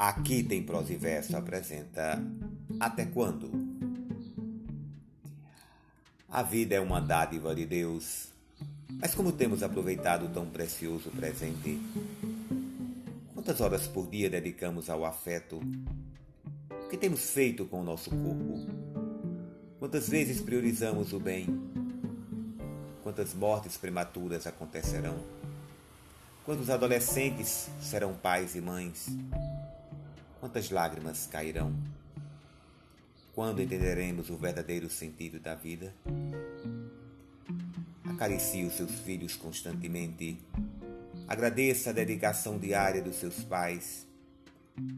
Aqui tem prosa e verso apresenta Até quando? A vida é uma dádiva de Deus, mas como temos aproveitado tão precioso presente? Quantas horas por dia dedicamos ao afeto? O que temos feito com o nosso corpo? Quantas vezes priorizamos o bem? Quantas mortes prematuras acontecerão? Quantos adolescentes serão pais e mães? Quantas lágrimas cairão? Quando entenderemos o verdadeiro sentido da vida? Acaricie os seus filhos constantemente. Agradeça a dedicação diária dos seus pais.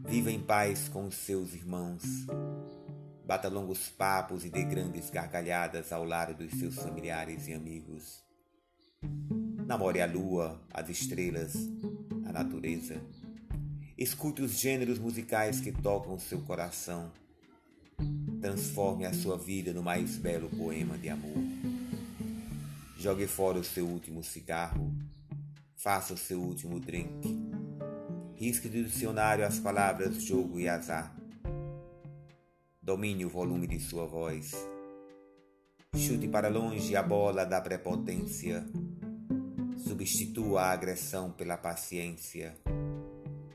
Viva em paz com os seus irmãos. Bata longos papos e dê grandes gargalhadas ao lado dos seus familiares e amigos. Namore a lua, as estrelas, a natureza. Escute os gêneros musicais que tocam seu coração. Transforme a sua vida no mais belo poema de amor. Jogue fora o seu último cigarro. Faça o seu último drink. Risque do dicionário as palavras jogo e azar. Domine o volume de sua voz. Chute para longe a bola da prepotência. Substitua a agressão pela paciência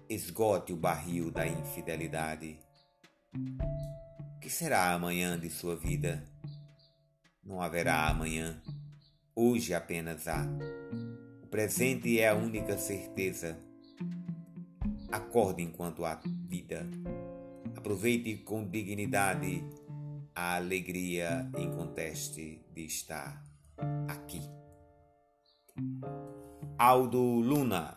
esgote o barril da infidelidade. O que será amanhã de sua vida? Não haverá amanhã. Hoje apenas há. O presente é a única certeza. Acorde enquanto há vida. Aproveite com dignidade a alegria em conteste de estar aqui. Aldo Luna